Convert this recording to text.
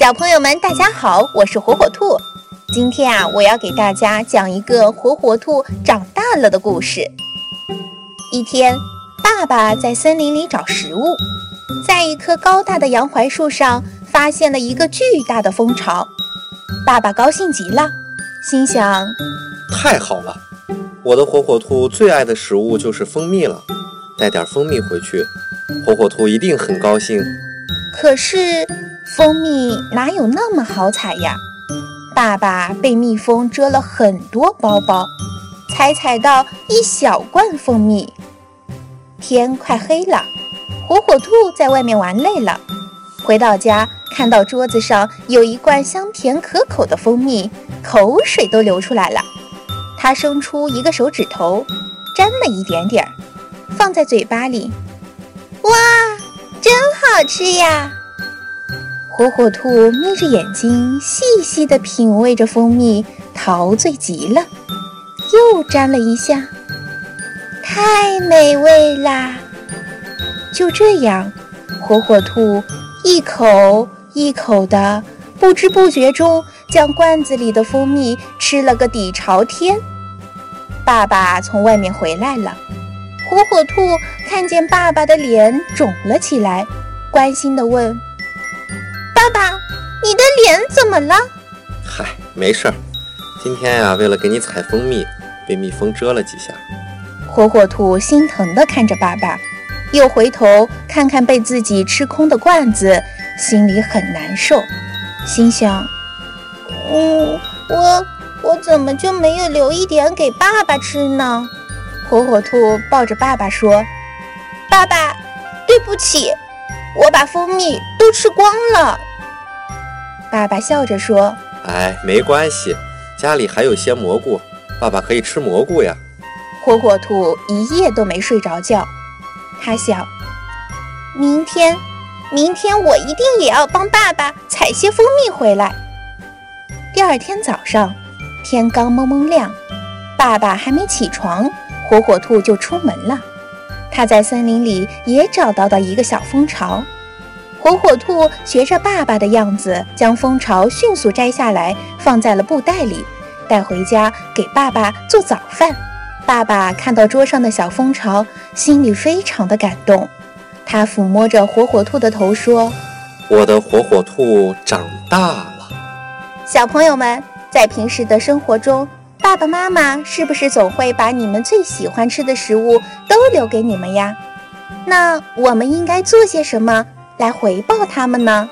小朋友们，大家好，我是火火兔。今天啊，我要给大家讲一个火火兔长大了的故事。一天，爸爸在森林里找食物，在一棵高大的杨槐树上发现了一个巨大的蜂巢。爸爸高兴极了，心想：太好了，我的火火兔最爱的食物就是蜂蜜了，带点蜂蜜回去，火火兔一定很高兴。可是。蜂蜜哪有那么好采呀？爸爸被蜜蜂蛰了很多包包，才采到一小罐蜂蜜。天快黑了，火火兔在外面玩累了，回到家看到桌子上有一罐香甜可口的蜂蜜，口水都流出来了。他伸出一个手指头，沾了一点点儿，放在嘴巴里，哇，真好吃呀！火火兔眯着眼睛，细细地品味着蜂蜜，陶醉极了。又沾了一下，太美味啦！就这样，火火兔一口一口的，不知不觉中将罐子里的蜂蜜吃了个底朝天。爸爸从外面回来了，火火兔看见爸爸的脸肿了起来，关心地问。脸怎么了？嗨，没事儿。今天呀，为了给你采蜂蜜，被蜜蜂蛰了几下。火火兔心疼地看着爸爸，又回头看看被自己吃空的罐子，心里很难受，心想：嗯，我我怎么就没有留一点给爸爸吃呢？火火兔抱着爸爸说：“爸爸，对不起，我把蜂蜜都吃光了。”爸爸笑着说：“哎，没关系，家里还有些蘑菇，爸爸可以吃蘑菇呀。”火火兔一夜都没睡着觉，他想：明天，明天我一定也要帮爸爸采些蜂蜜回来。第二天早上，天刚蒙蒙亮，爸爸还没起床，火火兔就出门了。他在森林里也找到了一个小蜂巢。火火兔学着爸爸的样子，将蜂巢迅速摘下来，放在了布袋里，带回家给爸爸做早饭。爸爸看到桌上的小蜂巢，心里非常的感动。他抚摸着火火兔的头说：“我的火火兔长大了。”小朋友们，在平时的生活中，爸爸妈妈是不是总会把你们最喜欢吃的食物都留给你们呀？那我们应该做些什么？来回报他们呢？